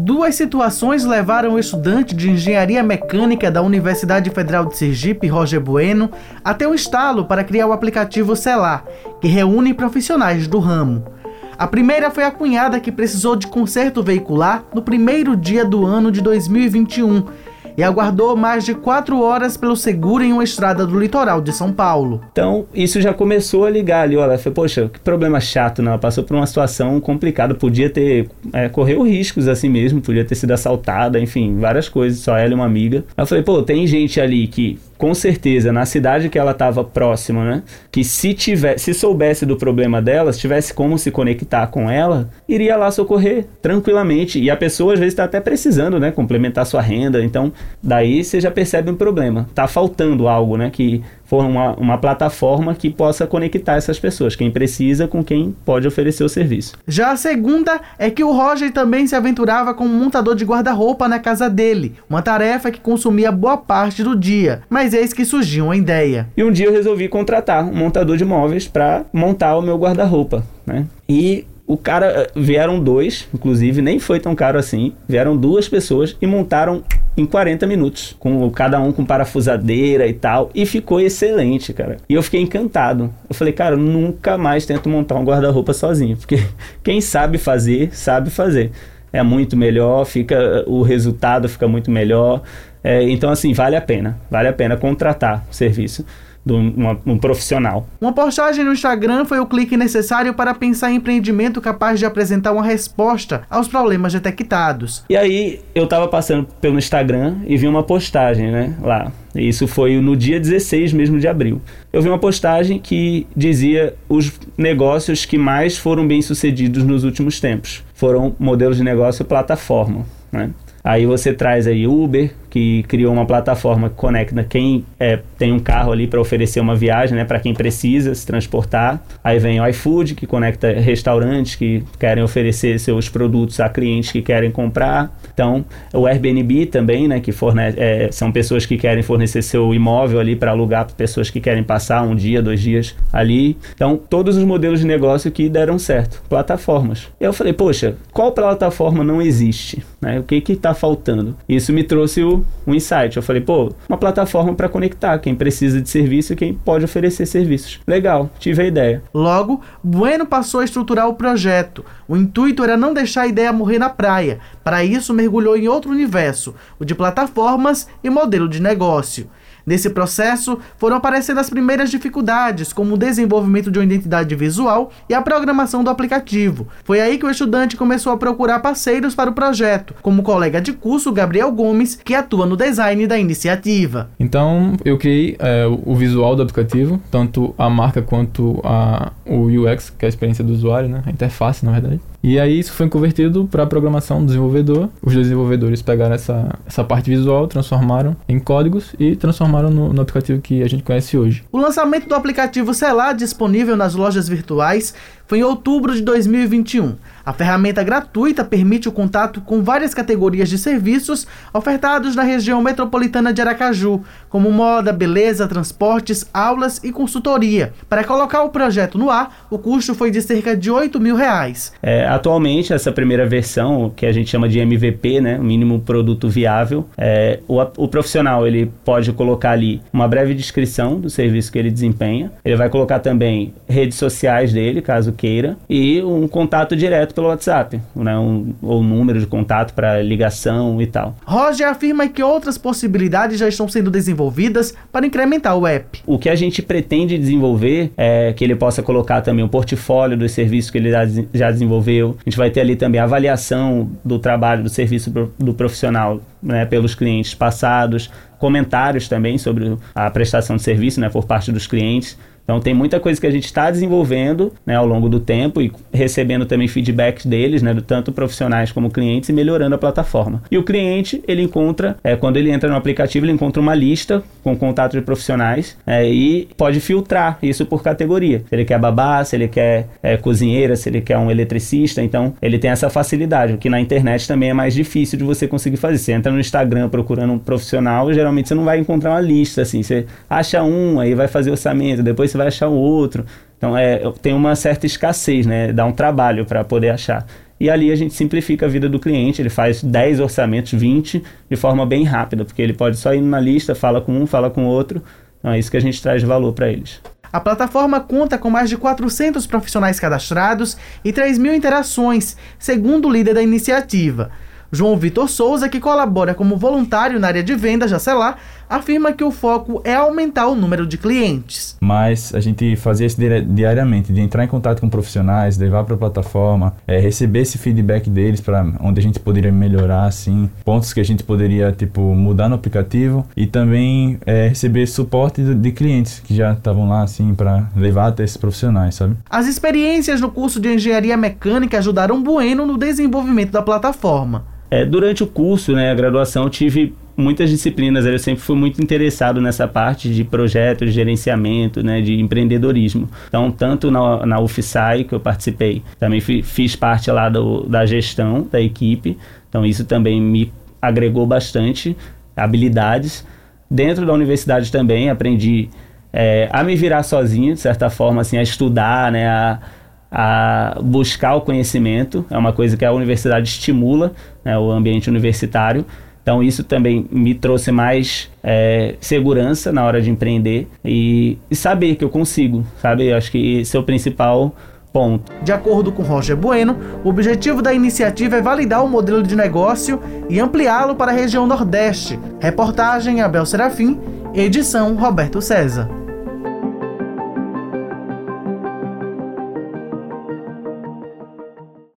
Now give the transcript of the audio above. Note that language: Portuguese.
Duas situações levaram o estudante de engenharia mecânica da Universidade Federal de Sergipe, Roger Bueno, até o estalo para criar o aplicativo Celar, que reúne profissionais do ramo. A primeira foi a cunhada que precisou de conserto veicular no primeiro dia do ano de 2021 e aguardou mais de quatro horas pelo seguro em uma estrada do litoral de São Paulo. Então, isso já começou a ligar ali, olha, foi, poxa, que problema chato, não? Ela passou por uma situação complicada, podia ter, é, correu riscos assim mesmo, podia ter sido assaltada, enfim, várias coisas, só ela e uma amiga. Eu falei, pô, tem gente ali que com certeza, na cidade que ela estava próxima, né? Que se tivesse, se soubesse do problema dela, se tivesse como se conectar com ela, iria lá socorrer tranquilamente. E a pessoa às vezes está até precisando, né? Complementar sua renda. Então, daí você já percebe um problema. Tá faltando algo, né? Que for uma, uma plataforma que possa conectar essas pessoas, quem precisa com quem pode oferecer o serviço. Já a segunda é que o Roger também se aventurava como montador de guarda-roupa na casa dele, uma tarefa que consumia boa parte do dia, mas eis que surgiu uma ideia. E um dia eu resolvi contratar um montador de móveis para montar o meu guarda-roupa, né? E o cara eh, vieram dois, inclusive nem foi tão caro assim. Vieram duas pessoas e montaram em 40 minutos, com cada um com parafusadeira e tal, e ficou excelente, cara. E eu fiquei encantado. Eu falei, cara, nunca mais tento montar um guarda-roupa sozinho, porque quem sabe fazer, sabe fazer. É muito melhor, fica o resultado fica muito melhor. É, então, assim, vale a pena, vale a pena contratar o serviço de um, um, profissional. Uma postagem no Instagram foi o clique necessário para pensar em empreendimento capaz de apresentar uma resposta aos problemas detectados. E aí eu estava passando pelo Instagram e vi uma postagem, né, lá. Isso foi no dia 16 mesmo de abril. Eu vi uma postagem que dizia os negócios que mais foram bem sucedidos nos últimos tempos. Foram modelos de negócio plataforma, né? Aí você traz aí Uber, que criou uma plataforma que conecta quem é, tem um carro ali para oferecer uma viagem, né, para quem precisa se transportar. Aí vem o iFood, que conecta restaurantes que querem oferecer seus produtos a clientes que querem comprar. Então, o Airbnb também, né, que fornece, é, são pessoas que querem fornecer seu imóvel ali para alugar para pessoas que querem passar um dia, dois dias ali. Então, todos os modelos de negócio que deram certo, plataformas. Eu falei, poxa, qual plataforma não existe? Né? O que está faltando? Isso me trouxe o um insight. Eu falei, pô, uma plataforma para conectar quem precisa de serviço e quem pode oferecer serviços. Legal, tive a ideia. Logo, Bueno passou a estruturar o projeto. O intuito era não deixar a ideia morrer na praia. Para isso, mergulhou em outro universo, o de plataformas e modelo de negócio. Nesse processo, foram aparecendo as primeiras dificuldades, como o desenvolvimento de uma identidade visual e a programação do aplicativo. Foi aí que o estudante começou a procurar parceiros para o projeto, como o colega de curso Gabriel Gomes, que atua no design da iniciativa. Então, eu criei é, o visual do aplicativo, tanto a marca quanto a, o UX, que é a experiência do usuário, né? a interface, na verdade. E aí isso foi convertido para programação do desenvolvedor. Os desenvolvedores pegaram essa, essa parte visual, transformaram em códigos e transformaram no, no aplicativo que a gente conhece hoje. O lançamento do aplicativo Celar, disponível nas lojas virtuais, foi em outubro de 2021. A ferramenta gratuita permite o contato com várias categorias de serviços ofertados na região metropolitana de Aracaju, como moda, beleza, transportes, aulas e consultoria. Para colocar o projeto no ar, o custo foi de cerca de 8 mil reais. É, atualmente, essa primeira versão, que a gente chama de MVP, né, mínimo produto viável, é, o, o profissional ele pode colocar ali uma breve descrição do serviço que ele desempenha. Ele vai colocar também redes sociais dele, caso queira, e um contato direto pelo WhatsApp, né? um, ou número de contato para ligação e tal. Roger afirma que outras possibilidades já estão sendo desenvolvidas para incrementar o app. O que a gente pretende desenvolver é que ele possa colocar também o portfólio dos serviços que ele já desenvolveu. A gente vai ter ali também a avaliação do trabalho, do serviço do profissional né, pelos clientes passados, comentários também sobre a prestação de serviço né, por parte dos clientes. Então tem muita coisa que a gente está desenvolvendo né, ao longo do tempo e recebendo também feedbacks deles, né, tanto profissionais como clientes, e melhorando a plataforma. E o cliente, ele encontra, é, quando ele entra no aplicativo, ele encontra uma lista com contato de profissionais é, e pode filtrar isso por categoria. Se ele quer babá, se ele quer é, cozinheira, se ele quer um eletricista, então ele tem essa facilidade, o que na internet também é mais difícil de você conseguir fazer. Você entra no Instagram procurando um profissional, geralmente você não vai encontrar uma lista assim, você acha um, aí vai fazer orçamento, depois você vai achar um outro. Então é, tem uma certa escassez, né? Dá um trabalho para poder achar. e ali a gente simplifica a vida do cliente, ele faz 10 orçamentos, 20, de forma bem rápida, porque ele pode só ir na lista, fala com um, fala com outro, então é isso que a gente traz de valor para eles. A plataforma conta com mais de 400 profissionais cadastrados e 3 mil interações, segundo o líder da iniciativa. João Vitor Souza, que colabora como voluntário na área de vendas da Celar, afirma que o foco é aumentar o número de clientes. Mas a gente fazia isso diariamente, de entrar em contato com profissionais, levar para a plataforma, é, receber esse feedback deles para onde a gente poderia melhorar, assim, pontos que a gente poderia tipo mudar no aplicativo e também é, receber suporte de, clientes que já estavam lá assim para levar até esses profissionais, sabe? As experiências no curso de engenharia mecânica ajudaram Bueno no desenvolvimento da plataforma. É, durante o curso, né, a graduação, tive muitas disciplinas. Eu sempre fui muito interessado nessa parte de projeto, de gerenciamento, né, de empreendedorismo. Então, tanto na, na UFSAI, que eu participei, também fui, fiz parte lá do, da gestão da equipe. Então, isso também me agregou bastante habilidades. Dentro da universidade também aprendi é, a me virar sozinho, de certa forma, assim, a estudar, né, a a buscar o conhecimento, é uma coisa que a universidade estimula, né, o ambiente universitário. Então isso também me trouxe mais é, segurança na hora de empreender e, e, saber que eu consigo, sabe? Eu acho que esse é o principal ponto. De acordo com Roger Bueno, o objetivo da iniciativa é validar o modelo de negócio e ampliá-lo para a região Nordeste. Reportagem Abel Serafim, edição Roberto César.